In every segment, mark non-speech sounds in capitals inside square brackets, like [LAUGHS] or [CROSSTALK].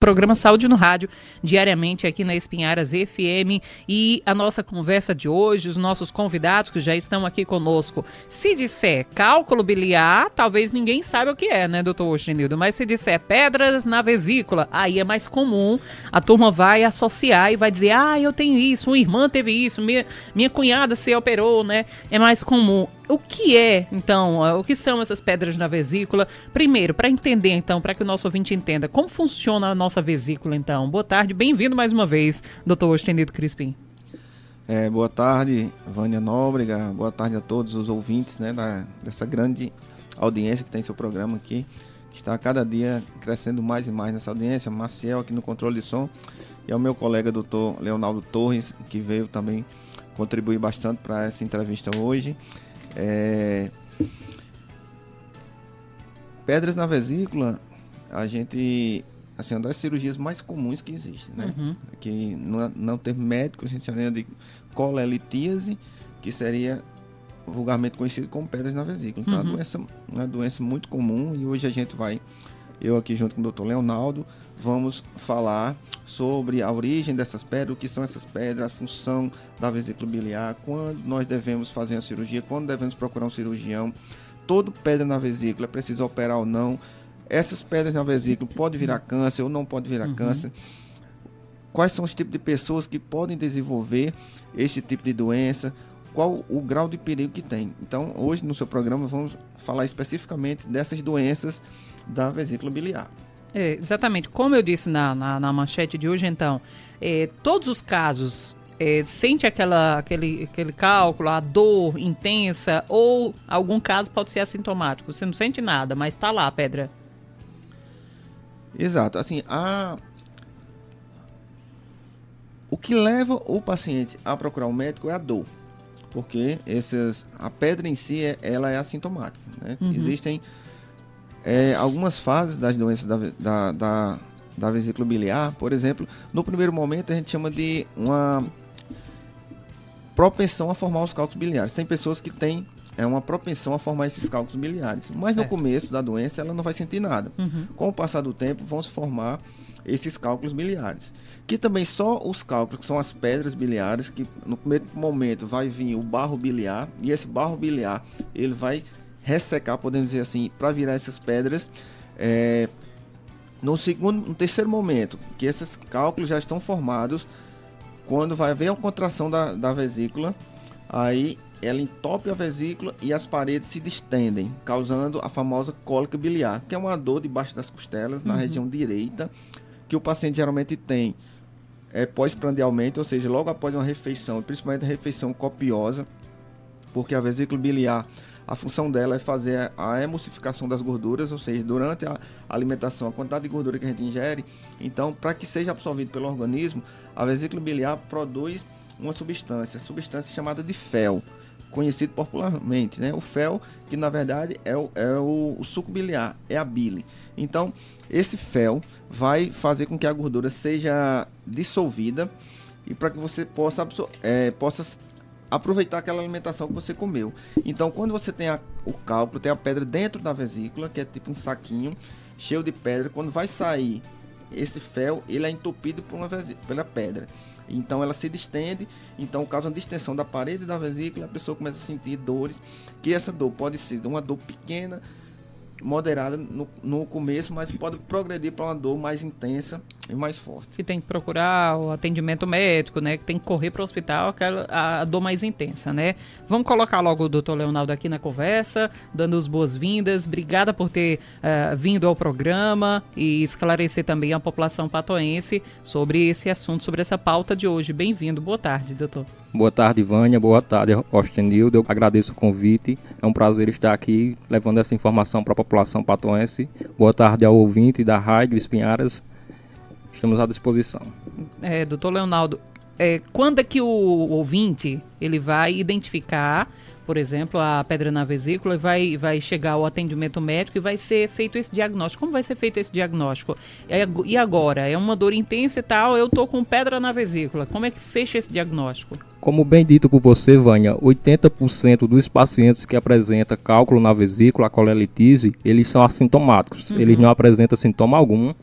Programa Saúde no Rádio, diariamente aqui na Espinharas FM. E a nossa conversa de hoje, os nossos convidados que já estão aqui conosco. Se disser cálculo biliar, talvez ninguém saiba o que é, né, doutor Oxenildo? Mas se disser pedras na vesícula, aí é mais comum. A turma vai associar e vai dizer: ah, eu tenho isso, uma irmã teve isso, minha, minha cunhada se operou, né? É mais comum o que é, então, o que são essas pedras na vesícula? Primeiro, para entender, então, para que o nosso ouvinte entenda, como funciona a nossa vesícula, então. Boa tarde, bem-vindo mais uma vez, doutor Ostendido Crispim. É, boa tarde, Vânia Nóbrega, boa tarde a todos os ouvintes né, da, dessa grande audiência que tem seu programa aqui, que está cada dia crescendo mais e mais nessa audiência. Maciel aqui no controle de som e ao meu colega doutor Leonardo Torres, que veio também contribuir bastante para essa entrevista hoje. É... Pedras na vesícula, a gente. Assim, uma das cirurgias mais comuns que existe, né? Uhum. Que não, não ter médico, a gente chama de colelitíase, que seria vulgarmente conhecido como pedras na vesícula. Então, uhum. é uma doença, uma doença muito comum e hoje a gente vai, eu aqui junto com o doutor Leonardo, vamos falar sobre a origem dessas pedras, o que são essas pedras, a função da vesícula biliar, quando nós devemos fazer a cirurgia, quando devemos procurar um cirurgião. Todo pedra na vesícula precisa operar ou não. Essas pedras na vesícula pode virar câncer ou não pode virar uhum. câncer. Quais são os tipos de pessoas que podem desenvolver este tipo de doença? Qual o grau de perigo que tem? Então, hoje no seu programa vamos falar especificamente dessas doenças da vesícula biliar. É, exatamente. Como eu disse na, na, na manchete de hoje, então, é, todos os casos é, sente aquela, aquele, aquele cálculo, a dor intensa, ou algum caso pode ser assintomático. Você não sente nada, mas está lá a pedra. Exato. Assim, a... o que leva o paciente a procurar um médico é a dor. Porque esses, a pedra em si, é, ela é assintomática. Né? Uhum. Existem é, algumas fases das doenças da, da, da, da vesícula biliar, por exemplo, no primeiro momento a gente chama de uma propensão a formar os cálculos biliares. Tem pessoas que têm é uma propensão a formar esses cálculos biliares, mas certo. no começo da doença ela não vai sentir nada. Uhum. Com o passar do tempo vão se formar esses cálculos biliares. Que também só os cálculos, que são as pedras biliares, que no primeiro momento vai vir o barro biliar, e esse barro biliar ele vai ressecar, podemos dizer assim, para virar essas pedras. É, no segundo, no terceiro momento, que esses cálculos já estão formados, quando vai haver a contração da, da vesícula, aí ela entope a vesícula e as paredes se distendem, causando a famosa cólica biliar, que é uma dor debaixo das costelas, na uhum. região direita, que o paciente geralmente tem é, pós-prandialmente, ou seja, logo após uma refeição, principalmente refeição copiosa, porque a vesícula biliar a função dela é fazer a emulsificação das gorduras, ou seja, durante a alimentação, a quantidade de gordura que a gente ingere. Então, para que seja absorvido pelo organismo, a vesícula biliar produz uma substância, substância chamada de fel, conhecido popularmente, né? O fel, que na verdade é o, é o, o suco biliar, é a bile. Então, esse fel vai fazer com que a gordura seja dissolvida e para que você possa, é, possa aproveitar aquela alimentação que você comeu. Então, quando você tem a, o cálculo, tem a pedra dentro da vesícula, que é tipo um saquinho cheio de pedra, quando vai sair esse fel, ele é entupido por uma pela pedra. Então ela se distende, então causa uma distensão da parede da vesícula, a pessoa começa a sentir dores, que essa dor pode ser uma dor pequena, moderada no, no começo, mas pode progredir para uma dor mais intensa e mais forte. Que tem que procurar o atendimento médico, né? Que tem que correr para o hospital, aquela a dor mais intensa, né? Vamos colocar logo o doutor Leonardo aqui na conversa, dando as boas-vindas. Obrigada por ter uh, vindo ao programa e esclarecer também a população patoense sobre esse assunto, sobre essa pauta de hoje. Bem-vindo. Boa tarde, doutor. Boa tarde, Vânia. Boa tarde, Ostenildo. Eu agradeço o convite. É um prazer estar aqui levando essa informação para a população patoense. Boa tarde ao ouvinte da Rádio Espinharas. Estamos à disposição. É, doutor Leonardo, é, quando é que o ouvinte ele vai identificar por exemplo, a pedra na vesícula, vai, vai chegar ao atendimento médico e vai ser feito esse diagnóstico. Como vai ser feito esse diagnóstico? E agora? É uma dor intensa e tal, eu tô com pedra na vesícula. Como é que fecha esse diagnóstico? Como bem dito por você, Vânia, 80% dos pacientes que apresentam cálculo na vesícula, a colelitise, eles são assintomáticos. Uhum. Eles não apresentam sintoma algum.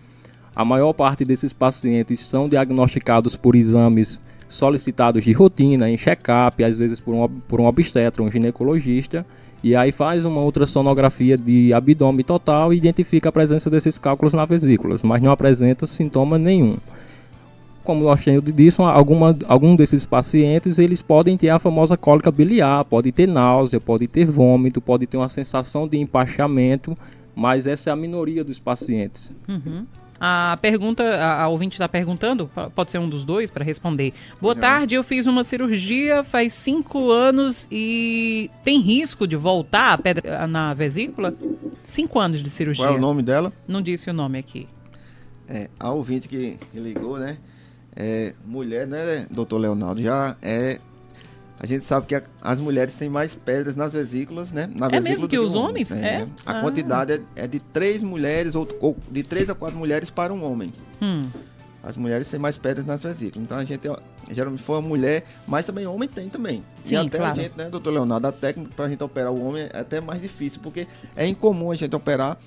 A maior parte desses pacientes são diagnosticados por exames solicitados de rotina, em check-up, às vezes por um, por um obstetra, um ginecologista, e aí faz uma ultrassonografia de abdômen total e identifica a presença desses cálculos na vesícula, mas não apresenta sintoma nenhum. Como o Ostenildo disse, alguma, algum desses pacientes eles podem ter a famosa cólica biliar, pode ter náusea, pode ter vômito, pode ter uma sensação de empachamento, mas essa é a minoria dos pacientes. Uhum. A pergunta, a, a ouvinte está perguntando, pode ser um dos dois para responder. Boa Já. tarde, eu fiz uma cirurgia faz cinco anos e tem risco de voltar a pedra na vesícula? Cinco anos de cirurgia. Qual é o nome dela? Não disse o nome aqui. É, a ouvinte que, que ligou, né? É, mulher, né, doutor Leonardo, já é a gente sabe que a, as mulheres têm mais pedras nas vesículas, né? Na é vesícula mesmo que os homens? É. é. A ah. quantidade é, é, de três mulheres, ou, ou, de três a quatro mulheres para um homem. Hum. As mulheres têm mais pedras nas vesículas. Então a gente geralmente foi uma mulher, mas também homem tem também. Sim, e até claro. a gente, né, doutor Leonardo, a técnica para a gente operar o homem é até mais difícil, porque é incomum a gente operar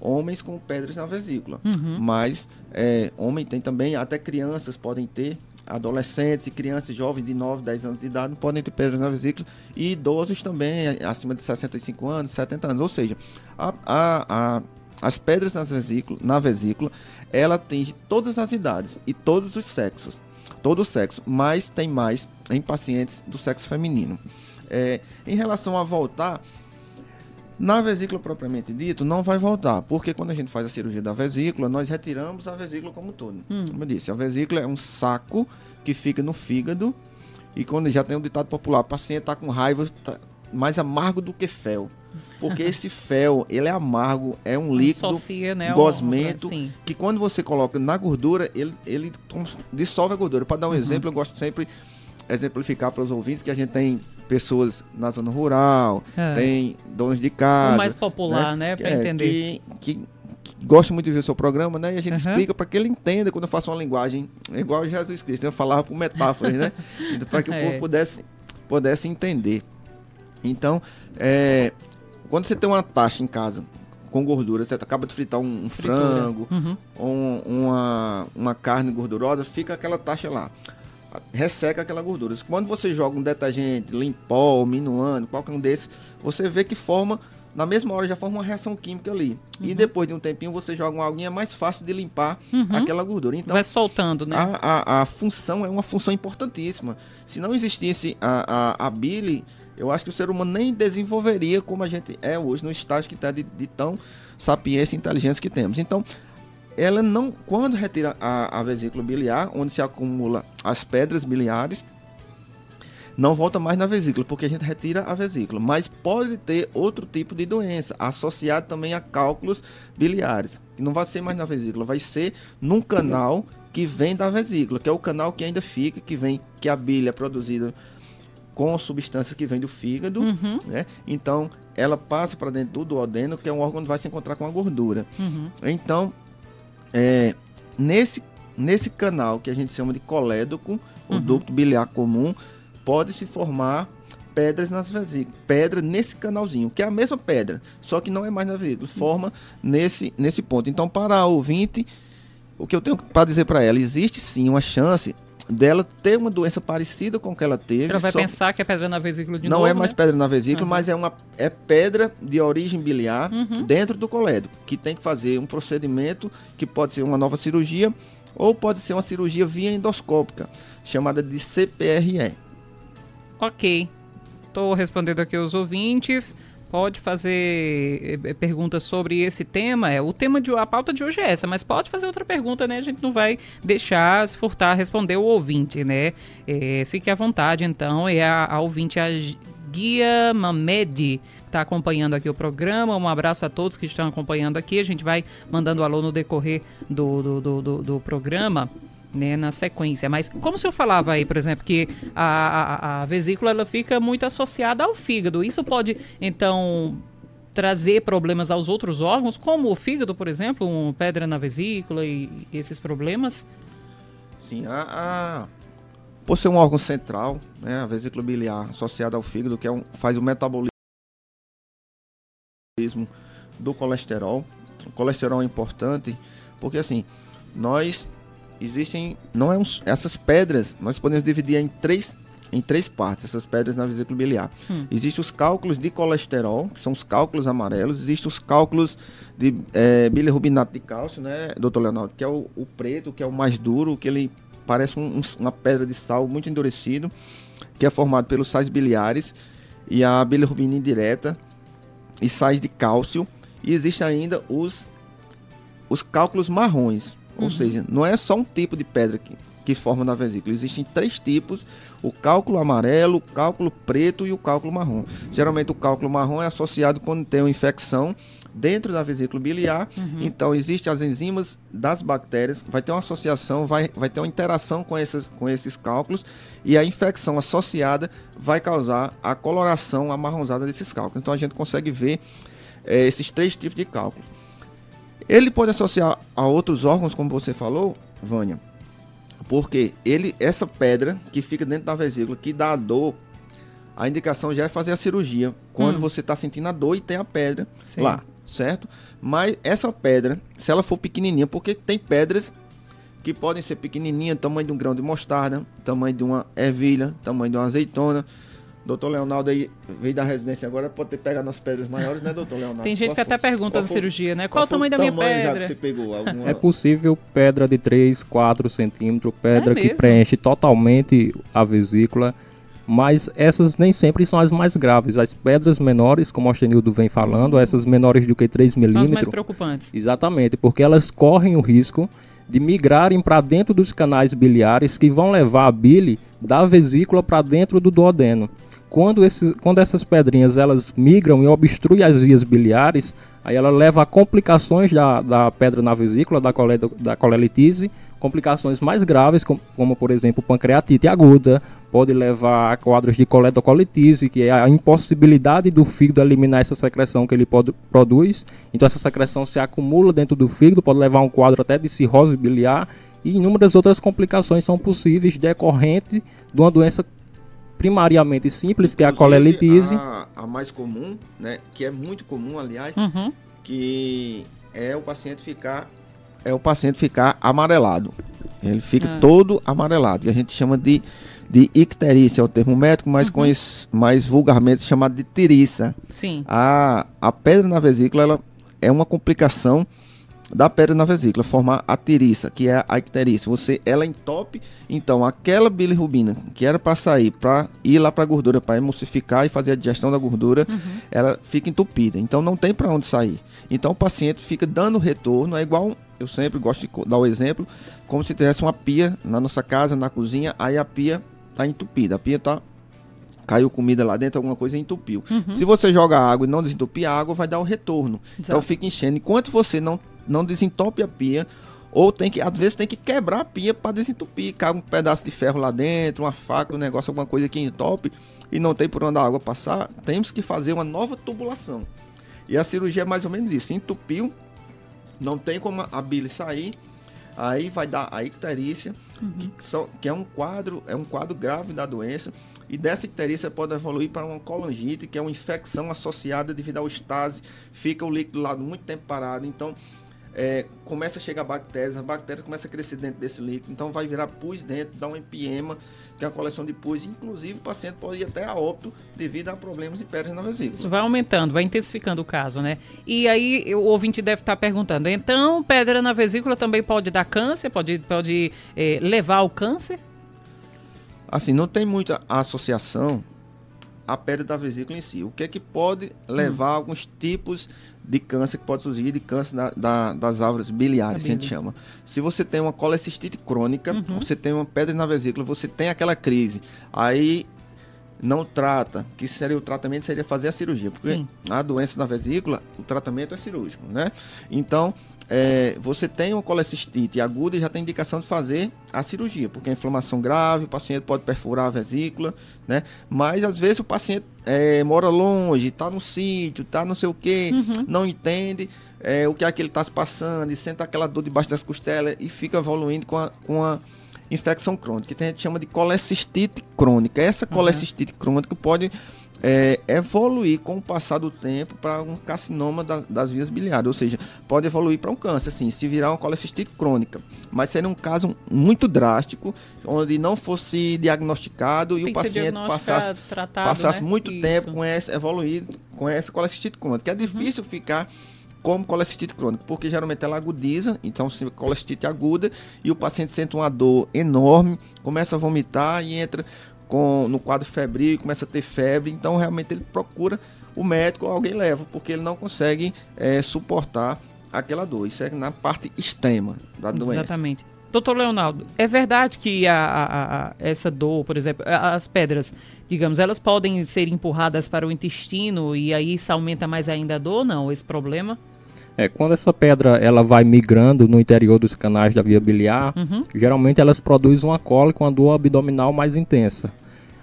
homens com pedras na vesícula. Uhum. Mas é, homem tem também, até crianças podem ter adolescentes e crianças jovens de 9, 10 anos de idade podem ter pedras na vesícula e idosos também, acima de 65 anos, 70 anos. Ou seja, a, a, a, as pedras nas vesícula, na vesícula, ela atinge todas as idades e todos os sexos. Todo o sexo, mas tem mais em pacientes do sexo feminino. É, em relação a voltar, na vesícula propriamente dito, não vai voltar, porque quando a gente faz a cirurgia da vesícula, nós retiramos a vesícula como todo. Hum. Como eu disse, a vesícula é um saco que fica no fígado e quando já tem um ditado popular, o paciente está com raiva tá mais amargo do que fel. Porque esse [LAUGHS] fel, ele é amargo, é um líquido Associa, né, gosmento, um, que quando você coloca na gordura, ele, ele dissolve a gordura. Para dar um uhum. exemplo, eu gosto sempre exemplificar para os ouvintes que a gente tem pessoas na zona rural, é. tem donos de casa. O mais popular, né? né para é, entender. Que, que, gosta muito de ver o seu programa, né? E a gente uhum. explica para que ele entenda quando eu faço uma linguagem igual Jesus Cristo. Eu falava por metáforas, né? [LAUGHS] Então, para que o povo é. pudesse, pudesse entender. Então, é, quando você tem uma taxa em casa com gordura, você acaba de fritar um, um frango, uhum. ou uma, uma carne gordurosa, fica aquela taxa lá resseca aquela gordura. Quando você joga um detergente, limpol, minuano, qualquer um desses, você vê que forma, na mesma hora já forma uma reação química ali. Uhum. E depois de um tempinho você joga uma aguinha, é mais fácil de limpar uhum. aquela gordura. Então, Vai soltando, né? A, a, a, função é uma função importantíssima. Se não existisse a, a, a bile, eu acho que o ser humano nem desenvolveria como a gente é hoje, no estágio que está de, de tão sapiência e inteligência que temos. Então, ela não, quando retira a, a vesícula biliar, onde se acumula as pedras biliares, não volta mais na vesícula, porque a gente retira a vesícula. Mas pode ter outro tipo de doença, associado também a cálculos biliares, que não vai ser mais na vesícula, vai ser num canal que vem da vesícula, que é o canal que ainda fica, que vem, que a bile é produzida com substância que vem do fígado, uhum. né? Então, ela passa para dentro do duodeno, que é um órgão onde vai se encontrar com a gordura. Uhum. Então, é, nesse, nesse canal que a gente chama de colédoco, uhum. o ducto biliar comum, pode se formar pedras nas vesículas. Pedra nesse canalzinho, que é a mesma pedra, só que não é mais na vesícula, forma nesse, nesse ponto. Então, para a ouvinte, o que eu tenho para dizer para ela, existe sim uma chance dela ter uma doença parecida com o que ela teve. Ela vai pensar que é pedra na vesícula de não novo, Não é mais né? pedra na vesícula, uhum. mas é uma é pedra de origem biliar uhum. dentro do colédoco, que tem que fazer um procedimento que pode ser uma nova cirurgia ou pode ser uma cirurgia via endoscópica, chamada de CPRE. Ok. Estou respondendo aqui aos ouvintes pode fazer eh, eh, perguntas sobre esse tema. É, o tema de a pauta de hoje é essa, mas pode fazer outra pergunta, né? A gente não vai deixar se furtar responder o ouvinte, né? É, fique à vontade, então. É a, a ouvinte, a Guia Mamed, está acompanhando aqui o programa. Um abraço a todos que estão acompanhando aqui. A gente vai mandando alô no decorrer do, do, do, do, do programa né, na sequência. Mas como o senhor falava aí, por exemplo, que a, a, a vesícula ela fica muito associada ao fígado. Isso pode, então, trazer problemas aos outros órgãos, como o fígado, por exemplo, uma pedra na vesícula e, e esses problemas? Sim, a, a, por ser um órgão central, né, a vesícula biliar associada ao fígado, que é um, faz o metabolismo do colesterol. O colesterol é importante porque assim, nós existem, não é uns, essas pedras, nós podemos dividir em três em três partes, essas pedras na vesícula biliar. Hum. Existem os cálculos de colesterol, que são os cálculos amarelos, existem os cálculos de é, bilirrubinato de cálcio, né, doutor Leonardo, que é o, o, preto, que é o mais duro, que ele parece um, um, uma pedra de sal muito endurecido, que é formado pelos sais biliares e a bilirrubina indireta e sais de cálcio. E existem ainda os, os cálculos marrons, ou uhum. seja, não é só um tipo de pedra que, que forma na vesícula. Existem três tipos: o cálculo amarelo, o cálculo preto e o cálculo marrom. Geralmente o cálculo marrom é associado quando tem uma infecção dentro da vesícula biliar. Uhum. Então existem as enzimas das bactérias, vai ter uma associação, vai, vai ter uma interação com esses, com esses cálculos e a infecção associada vai causar a coloração amarronzada desses cálculos. Então a gente consegue ver é, esses três tipos de cálculos. Ele pode associar a outros órgãos, como você falou, Vânia, porque ele, essa pedra que fica dentro da vesícula, que dá a dor, a indicação já é fazer a cirurgia quando hum. você está sentindo a dor e tem a pedra Sim. lá, certo? Mas essa pedra, se ela for pequenininha, porque tem pedras que podem ser pequenininhas, tamanho de um grão de mostarda, tamanho de uma ervilha, tamanho de uma azeitona, Doutor Leonardo aí veio da residência agora, pode ter pegado nas pedras maiores, né, doutor Leonardo? Tem gente qual que foi, até pergunta da cirurgia, né? Qual, qual o tamanho da minha pedra? você pegou? Alguma... É possível pedra de 3, 4 centímetros, pedra é que preenche totalmente a vesícula, mas essas nem sempre são as mais graves. As pedras menores, como o Ostenildo vem falando, essas menores do que 3 milímetros... As mais preocupantes. Exatamente, porque elas correm o risco de migrarem para dentro dos canais biliares que vão levar a bile da vesícula para dentro do duodeno quando, esses, quando essas pedrinhas elas migram e obstruem as vias biliares, aí ela leva a complicações da, da pedra na vesícula, da, cole, da colelitise, complicações mais graves, como, como, por exemplo pancreatite aguda, pode levar a quadros de coletocolitise, que é a impossibilidade do fígado eliminar essa secreção que ele pode, produz. Então essa secreção se acumula dentro do fígado, pode levar a um quadro até de cirrose biliar e inúmeras outras complicações são possíveis decorrente de uma doença primariamente simples, que é a colelitise. A, a mais comum, né, que é muito comum, aliás, uhum. que é o paciente ficar é o paciente ficar amarelado. Ele fica ah. todo amarelado, que a gente chama de de icterícia, é o termo médico, mas uhum. mais vulgarmente chamado de tiriça. Sim. A, a pedra na vesícula ela é uma complicação da pedra na vesícula, formar a tiriça, que é a icterícia. Você, ela entope, então aquela bilirrubina que era para sair, para ir lá para a gordura, para emulsificar e fazer a digestão da gordura, uhum. ela fica entupida. Então não tem para onde sair. Então o paciente fica dando retorno, é igual, eu sempre gosto de dar o exemplo, como se tivesse uma pia na nossa casa, na cozinha, aí a pia está entupida, a pia está caiu comida lá dentro, alguma coisa entupiu. Uhum. Se você joga água e não desentupir a água, vai dar o retorno. Então, Exato. Então fica enchendo. Enquanto você não não desentope a pia. Ou tem que, às vezes, tem que quebrar a pia para desentupir. Caga um pedaço de ferro lá dentro, uma faca, um negócio, alguma coisa que entope e não tem por onde a água passar. Temos que fazer uma nova tubulação. E a cirurgia é mais ou menos isso. Entupiu, não tem como a bile sair. Aí vai dar a icterícia, uhum. que, são, que é um quadro, é um quadro grave da doença. E dessa icterícia pode evoluir para uma colangite, que é uma infecção associada devido ao estase. Fica o líquido lá muito tempo parado. Então, é, começa a chegar bactérias, as bactérias começam a crescer dentro desse líquido, então vai virar pus dentro, dá um empiema, que é a coleção de pus. Inclusive, o paciente pode ir até a óbito devido a problemas de pedras na vesícula. Isso vai aumentando, vai intensificando o caso, né? E aí o ouvinte deve estar perguntando, então pedra na vesícula também pode dar câncer, pode, pode é, levar ao câncer? Assim, não tem muita associação a pedra da vesícula em si. O que é que pode levar hum. a alguns tipos de câncer que pode surgir, de câncer da, da, das árvores biliares, que a gente chama. Se você tem uma colecistite crônica, uhum. você tem uma pedra na vesícula, você tem aquela crise, aí não trata, que seria o tratamento seria fazer a cirurgia, porque Sim. a doença na vesícula, o tratamento é cirúrgico, né? Então, é, você tem uma colecistite aguda e já tem indicação de fazer a cirurgia, porque a inflamação grave, o paciente pode perfurar a vesícula, né? Mas às vezes o paciente é, mora longe, está no sítio, está não sei o quê, uhum. não entende é, o que é que ele está se passando, e sente aquela dor debaixo das costelas e fica evoluindo com a, com a infecção crônica, que a gente chama de colecistite crônica. Essa colecistite uhum. crônica pode é, evoluir com o passar do tempo para um carcinoma da, das vias biliares, ou seja, pode evoluir para um câncer, assim, se virar uma colecistite crônica, mas seria um caso muito drástico, onde não fosse diagnosticado e o paciente passasse, tratado, passasse né? muito Isso. tempo com essa evoluído com essa colecistite crônica, que é difícil uhum. ficar como colecistite crônica, porque geralmente ela agudiza, então se colecistite aguda e o paciente sente uma dor enorme, começa a vomitar e entra com, no quadro febril, começa a ter febre, então realmente ele procura o médico ou alguém leva, porque ele não consegue é, suportar aquela dor. Isso é na parte extrema da doença. Exatamente. Doutor Leonardo, é verdade que a, a, a, essa dor, por exemplo, as pedras, digamos, elas podem ser empurradas para o intestino e aí isso aumenta mais ainda a dor, não, esse problema? É, quando essa pedra ela vai migrando no interior dos canais da via biliar, uhum. geralmente elas produzem uma cólica, uma dor abdominal mais intensa.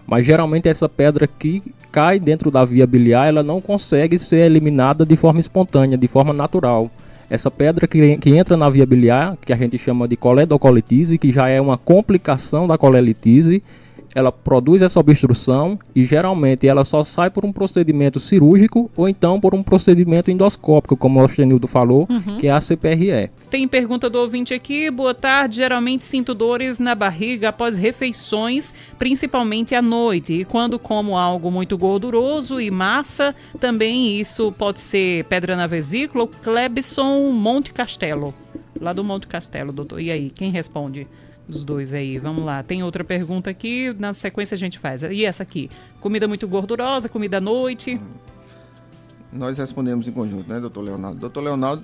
Mas geralmente essa pedra que cai dentro da via biliar, ela não consegue ser eliminada de forma espontânea, de forma natural. Essa pedra que, que entra na via biliar, que a gente chama de coledocolitise, que já é uma complicação da colelitise, ela produz essa obstrução e geralmente ela só sai por um procedimento cirúrgico ou então por um procedimento endoscópico, como o Ostenildo falou, uhum. que é a CPRE. Tem pergunta do ouvinte aqui. Boa tarde. Geralmente sinto dores na barriga após refeições, principalmente à noite. E quando como algo muito gorduroso e massa, também isso pode ser pedra na vesícula. Clebson Monte Castelo. Lá do Monte Castelo, doutor. E aí, quem responde? Dos dois aí. Vamos lá. Tem outra pergunta aqui, na sequência a gente faz. E essa aqui? Comida muito gordurosa, comida à noite? Nós respondemos em conjunto, né, doutor Leonardo? Doutor Leonardo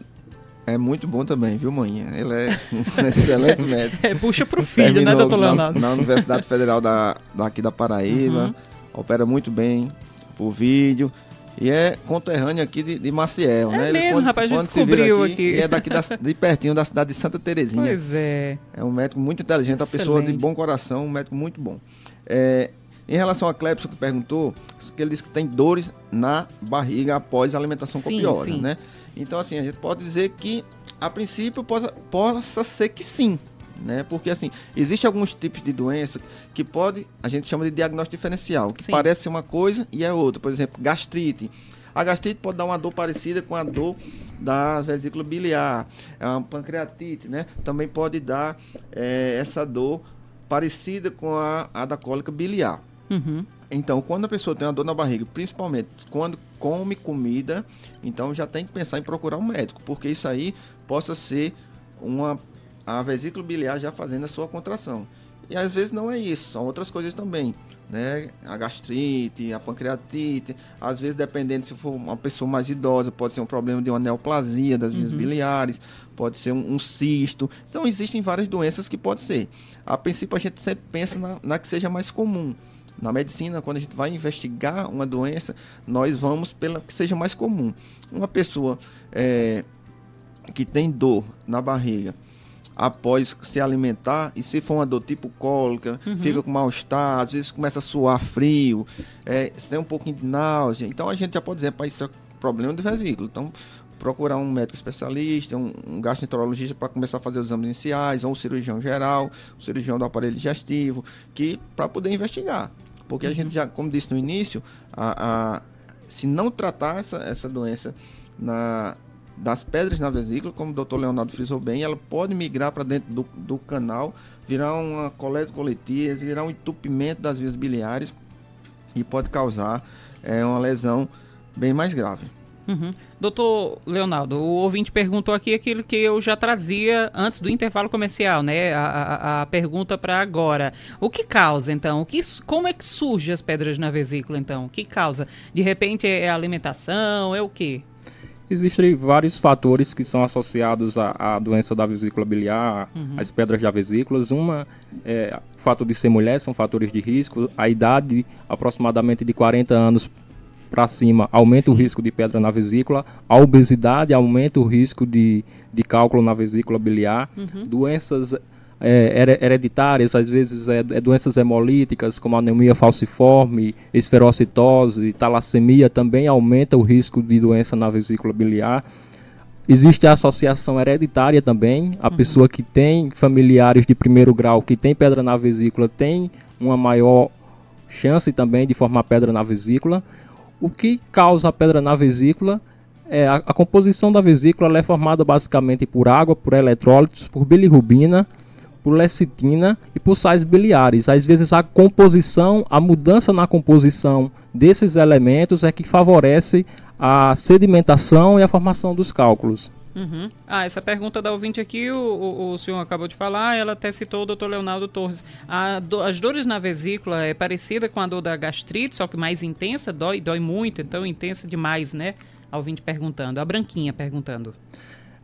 é muito bom também, viu, mãe? Ele é um [LAUGHS] excelente médico. É, puxa pro filho, né, doutor Leonardo? Na, na Universidade Federal da, daqui da Paraíba. Uhum. Opera muito bem por vídeo. E é conterrâneo aqui de, de Maciel, é né? Mesmo, quando, rapaz, a gente descobriu aqui, aqui. é daqui da, de pertinho da cidade de Santa Terezinha. Pois é. É um médico muito inteligente, Excelente. uma pessoa de bom coração, um médico muito bom. É, em relação a Clepson que perguntou, que ele disse que tem dores na barriga após a alimentação sim, copiosa, sim. né? Então, assim, a gente pode dizer que, a princípio, possa, possa ser que sim, né? Porque assim, existe alguns tipos de doença que pode, a gente chama de diagnóstico diferencial, que Sim. parece uma coisa e é outra. Por exemplo, gastrite. A gastrite pode dar uma dor parecida com a dor da vesícula biliar, é uma pancreatite, né? Também pode dar é, essa dor parecida com a, a da cólica biliar. Uhum. Então, quando a pessoa tem uma dor na barriga, principalmente quando come comida, então já tem que pensar em procurar um médico, porque isso aí possa ser uma a vesícula biliar já fazendo a sua contração. E às vezes não é isso, são outras coisas também. Né? A gastrite, a pancreatite, às vezes dependendo se for uma pessoa mais idosa, pode ser um problema de uma neoplasia das vias uhum. biliares, pode ser um, um, cisto. Então existem várias doenças que pode ser. A princípio a gente sempre pensa na, na que seja mais comum. Na medicina, quando a gente vai investigar uma doença, nós vamos pela que seja mais comum. Uma pessoa é, que tem dor na barriga, após se alimentar, e se for uma dor tipo cólica, uhum. fica com mal-estar, às vezes começa a suar frio, é, tem um pouquinho de náusea. Então a gente já pode dizer, para isso é problema de vesícula. Então, procurar um médico especialista, um, um gastroenterologista para começar a fazer os exames iniciais, ou um cirurgião geral, um cirurgião do aparelho digestivo, que para poder investigar. Porque uhum. a gente já, como disse no início, a, a, se não tratar essa, essa doença na, das pedras na vesícula, como o doutor Leonardo frisou bem, ela pode migrar para dentro do, do canal, virar uma coleta coletiva, virar um entupimento das vias biliares e pode causar é, uma lesão bem mais grave. Uhum. Doutor Leonardo, o ouvinte perguntou aqui aquilo que eu já trazia antes do intervalo comercial, né? A, a, a pergunta para agora. O que causa, então? O que, como é que surgem as pedras na vesícula, então? O que causa? De repente é a alimentação? É o quê? Existem vários fatores que são associados à, à doença da vesícula biliar, uhum. às pedras da vesícula. Uma é o fato de ser mulher, são fatores de risco. A idade, aproximadamente de 40 anos para cima, aumenta Sim. o risco de pedra na vesícula. A obesidade aumenta o risco de, de cálculo na vesícula biliar. Uhum. Doenças é, hereditárias, às vezes é, é, doenças hemolíticas, como anemia falciforme, esferocitose, talassemia, também aumenta o risco de doença na vesícula biliar. Existe a associação hereditária também, a uhum. pessoa que tem familiares de primeiro grau que tem pedra na vesícula tem uma maior chance também de formar pedra na vesícula. O que causa a pedra na vesícula é a, a composição da vesícula é formada basicamente por água, por eletrólitos, por bilirrubina, por lecitina e por sais biliares. Às vezes a composição, a mudança na composição desses elementos é que favorece a sedimentação e a formação dos cálculos. Uhum. Ah, essa pergunta da ouvinte aqui, o, o, o, senhor acabou de falar, ela até citou o doutor Leonardo Torres. Do, as dores na vesícula é parecida com a dor da gastrite, só que mais intensa, dói, dói muito, então intensa demais, né? A ouvinte perguntando, a branquinha perguntando.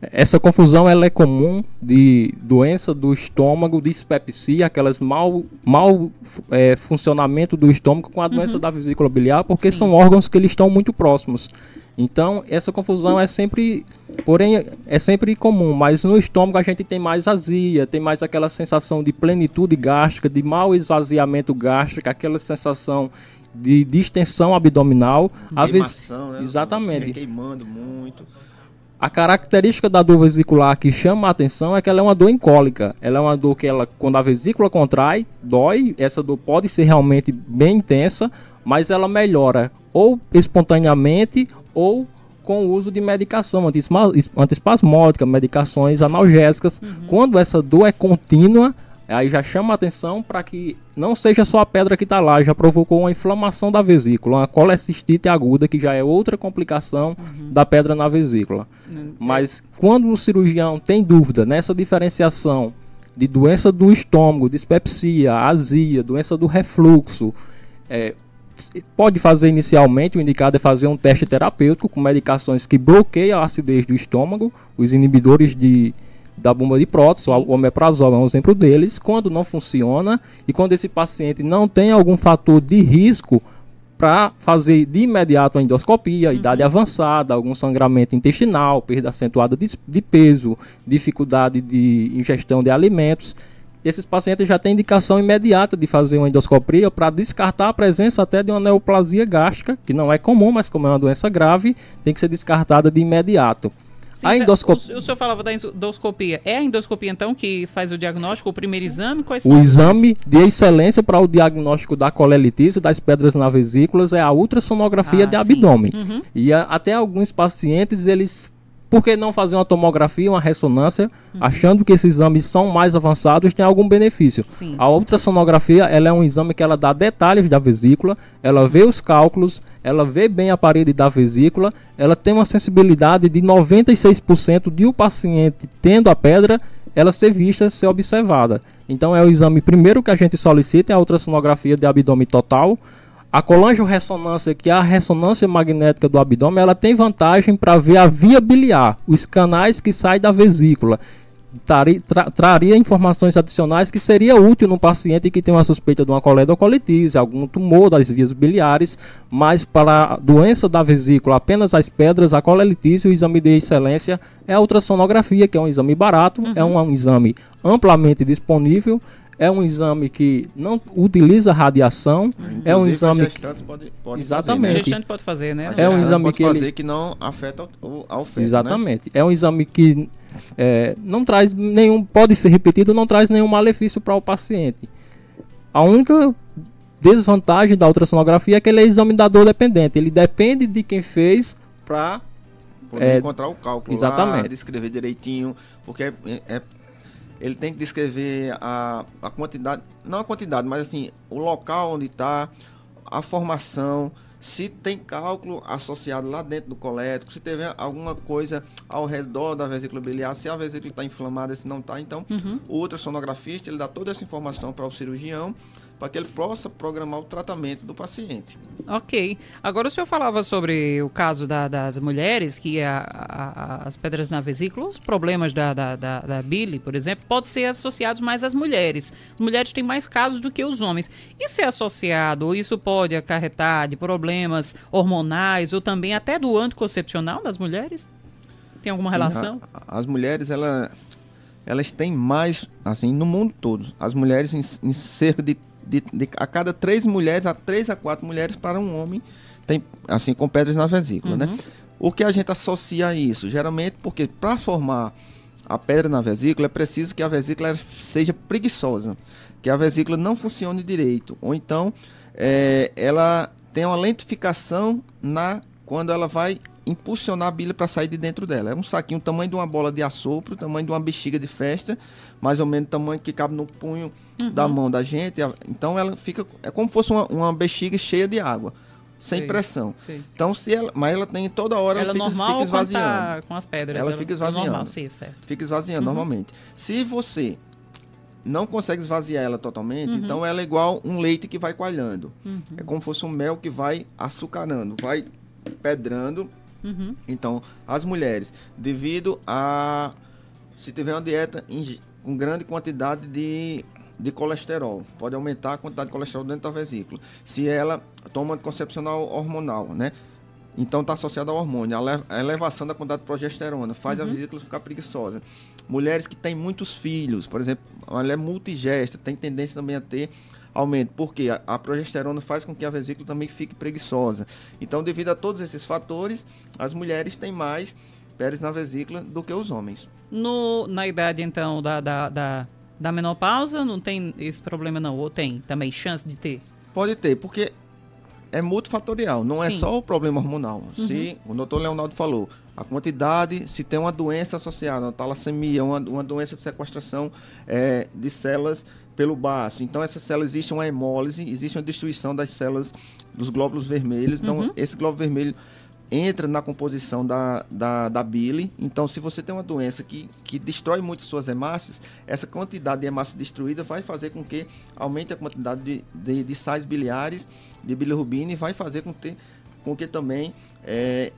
Essa confusão ela é comum de doença do estômago, dispepsia, aquelas mal, mal é, funcionamento do estômago com a doença uhum. da vesícula biliar, porque Sim. são órgãos que eles estão muito próximos. Então, essa confusão é sempre, porém, é sempre comum, mas no estômago a gente tem mais azia, tem mais aquela sensação de plenitude gástrica, de mau esvaziamento gástrico, aquela sensação de distensão abdominal. Queimação, né? Exatamente. queimando muito. A característica da dor vesicular que chama a atenção é que ela é uma dor incólica. Ela é uma dor que ela, quando a vesícula contrai, dói. Essa dor pode ser realmente bem intensa, mas ela melhora ou espontaneamente ou com o uso de medicação antiespasmódica, medicações analgésicas. Uhum. Quando essa dor é contínua, Aí já chama a atenção para que não seja só a pedra que está lá, já provocou uma inflamação da vesícula, uma colecistite aguda, que já é outra complicação uhum. da pedra na vesícula. Uhum. Mas quando o cirurgião tem dúvida nessa diferenciação de doença do estômago, dispepsia, azia, doença do refluxo, é, pode fazer inicialmente, o indicado é fazer um teste terapêutico com medicações que bloqueiam a acidez do estômago, os inibidores de da bomba de prótese, o omeprazol é um exemplo deles, quando não funciona e quando esse paciente não tem algum fator de risco para fazer de imediato a endoscopia, uhum. idade avançada, algum sangramento intestinal, perda acentuada de, de, peso, dificuldade de ingestão de alimentos. Esses pacientes já têm indicação imediata de fazer uma endoscopia para descartar a presença até de uma neoplasia gástrica, que não é comum, mas como é uma doença grave, tem que ser descartada de imediato. Sim, a endoscopia. O, o senhor falava da endoscopia. É a endoscopia, então, que faz o diagnóstico, o primeiro exame? Quais o exame de excelência para o diagnóstico da colelitise, das pedras na vesículas, é a ultrassonografia ah, de abdômen. Uhum. E a, até alguns pacientes, eles por que não fazer uma tomografia, uma ressonância, uhum. achando que esses exames são mais avançados, tem algum benefício? Sim. A ultrassonografia, ela é um exame que ela dá detalhes da vesícula, ela vê os cálculos, ela vê bem a parede da vesícula, ela tem uma sensibilidade de 96% de o paciente tendo a pedra, ela ser vista, ser observada. Então é o exame primeiro que a gente solicita, é a ultrassonografia de abdômen total, a colangio-ressonância, que é a ressonância magnética do abdômen, ela tem vantagem para ver a via biliar, os canais que saem da vesícula. Traria, tra, traria informações adicionais que seria útil no paciente que tem uma suspeita de uma coledocolitise, algum tumor das vias biliares, mas para a doença da vesícula, apenas as pedras, a colelitise, o exame de excelência é a ultrassonografia, que é um exame barato, uhum. é um, um exame amplamente disponível é um exame que não utiliza radiação, Inclusive, é um exame que pode, pode exatamente fazer, né? pode fazer, né? é um exame pode que fazer ele... que não afeta o, ao feto, né? exatamente. Né? É um exame que é, não traz nenhum, pode ser repetido, não traz nenhum malefício para o paciente. A única desvantagem da ultrassonografia é que ele é examinador dependente. Ele depende de quem fez para poder é, encontrar o cálculo exatamente. lá, descrever direitinho, porque é, é ele tem que descrever a, a quantidade, não a quantidade, mas assim, o local onde está, a formação, se tem cálculo associado lá dentro do colético, se tiver alguma coisa ao redor da vesícula biliar, se a vesícula está inflamada, se não está, então uhum. o ultrassonografista ele dá toda essa informação para o cirurgião para que ele possa programar o tratamento do paciente. Ok. Agora o senhor falava sobre o caso da, das mulheres, que a, a, as pedras na vesícula, os problemas da, da, da, da bile, por exemplo, podem ser associados mais às mulheres. As mulheres têm mais casos do que os homens. Isso é associado, ou isso pode acarretar de problemas hormonais, ou também até do anticoncepcional das mulheres? Tem alguma Sim, relação? A, as mulheres, ela, elas têm mais, assim, no mundo todo. As mulheres, em, em cerca de de, de, a cada três mulheres, a três a quatro mulheres para um homem tem assim com pedras na vesícula, né? uhum. né? O que a gente associa a isso? Geralmente porque para formar a pedra na vesícula é preciso que a vesícula seja preguiçosa, que a vesícula não funcione direito, ou então é, ela tem uma lentificação na quando ela vai impulsionar a bile para sair de dentro dela. É um saquinho tamanho de uma bola de assopro, tamanho de uma bexiga de festa, mais ou menos tamanho que cabe no punho uhum. da mão da gente. Então ela fica é como se fosse uma, uma bexiga cheia de água sem pressão. Então, se ela, mas ela tem toda hora, ela, ela fica, normal fica esvaziando. Tá com as pedras. Ela, ela fica esvaziando. Normal, sim, certo. Fica esvaziando uhum. normalmente. Se você não consegue esvaziar ela totalmente, uhum. então ela é igual um leite que vai coalhando. Uhum. É como se fosse um mel que vai açucarando, vai pedrando. Uhum. Então, as mulheres, devido a se tiver uma dieta com grande quantidade de de colesterol. Pode aumentar a quantidade de colesterol dentro da vesícula. Se ela toma anticoncepcional hormonal, né? Então está associado ao hormônio. A elevação da quantidade de progesterona faz uhum. a vesícula ficar preguiçosa. Mulheres que têm muitos filhos, por exemplo, ela é multigesta, tem tendência também a ter aumento, porque a, a, progesterona faz com que a vesícula também fique preguiçosa. Então, devido a todos esses fatores, as mulheres têm mais pés na vesícula do que os homens. No, na idade, então, da, da, da da menopausa não tem esse problema não, ou tem também chance de ter? Pode ter, porque é multifatorial, não é Sim. é só o problema hormonal. Uhum. Se o doutor Leonardo falou, a quantidade, se tem uma doença associada, uma talassemia, uma, uma doença de sequestração é, de células pelo baço. Então, essa célula existe uma hemólise, existe uma destruição das células dos glóbulos vermelhos. Então, uhum. esse glóbulo vermelho entra na composição da, da, da bile. Então, se você tem uma doença que, que destrói muito suas hemácias, essa quantidade de hemácia destruída vai fazer com que aumente a quantidade de, de, de sais biliares, de bilirrubina, e vai fazer com que, com que também é,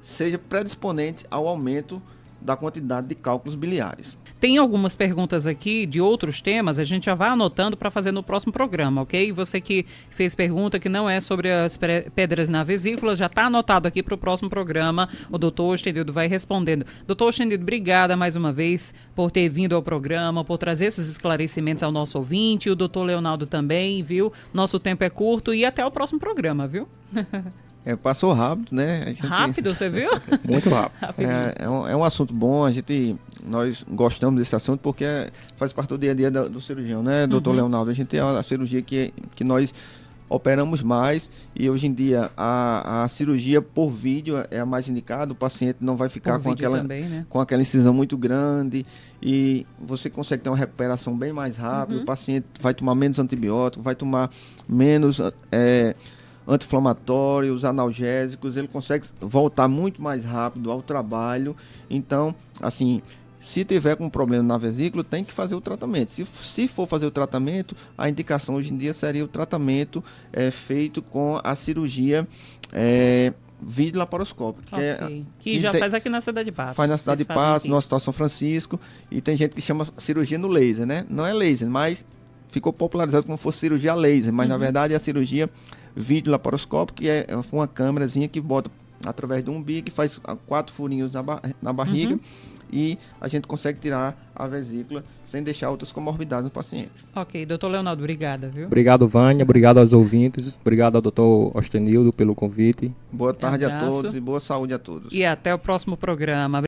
seja predisponente ao aumento da quantidade de cálculos biliares. Tem algumas perguntas aqui de outros temas, a gente já vai anotando para fazer no próximo programa, ok? Você que fez pergunta que não é sobre as pedras na vesícula, já está anotado aqui para o próximo programa. O doutor Ostenildo vai respondendo. Doutor Ostenildo, obrigada mais uma vez por ter vindo ao programa, por trazer esses esclarecimentos ao nosso ouvinte. O doutor Leonardo também, viu? Nosso tempo é curto e até o próximo programa, viu? [LAUGHS] É, passou rápido, né? Gente... Rápido, você viu? [LAUGHS] Muito rápido. é, é, um, é, um, assunto bom, a gente, nós gostamos desse assunto porque é, faz parte do dia a dia do, do cirurgião, né, doutor uhum. Leonardo? A gente a, a cirurgia que, que nós operamos mais e hoje em dia a, a cirurgia por vídeo é a mais indicada, o paciente não vai ficar com aquela, também, né? com aquela incisão muito grande e você consegue ter uma recuperação bem mais rápida, uhum. o paciente vai tomar menos antibiótico, vai tomar menos... É, anti-inflamatórios, analgésicos, ele consegue voltar muito mais rápido ao trabalho. Então, assim, se tiver com problema na vesícula, tem que fazer o tratamento. Se, se for fazer o tratamento, a indicação hoje em dia seria o tratamento é, feito com a cirurgia é, vídeo laparoscópico. Que, é okay. que, que já tem, faz aqui na cidade de Passos. Faz na cidade de Passos, no Hospital São Francisco. E tem gente que chama cirurgia no laser, né? Não é laser, mas ficou popularizado como fosse cirurgia laser. Mas uhum. na verdade é a cirurgia vídeo laparoscópico, que é uma câmerazinha que bota através de um umbigo, que faz quatro furinhos na, bar na barriga uhum. e a gente consegue tirar a vesícula sem deixar outras comorbidades no paciente. Ok, doutor Leonardo, obrigada, viu? Obrigado, Vânia, obrigado aos ouvintes, obrigado ao doutor Ostenildo pelo convite. Boa tarde a todos e boa saúde a todos. E até o próximo programa.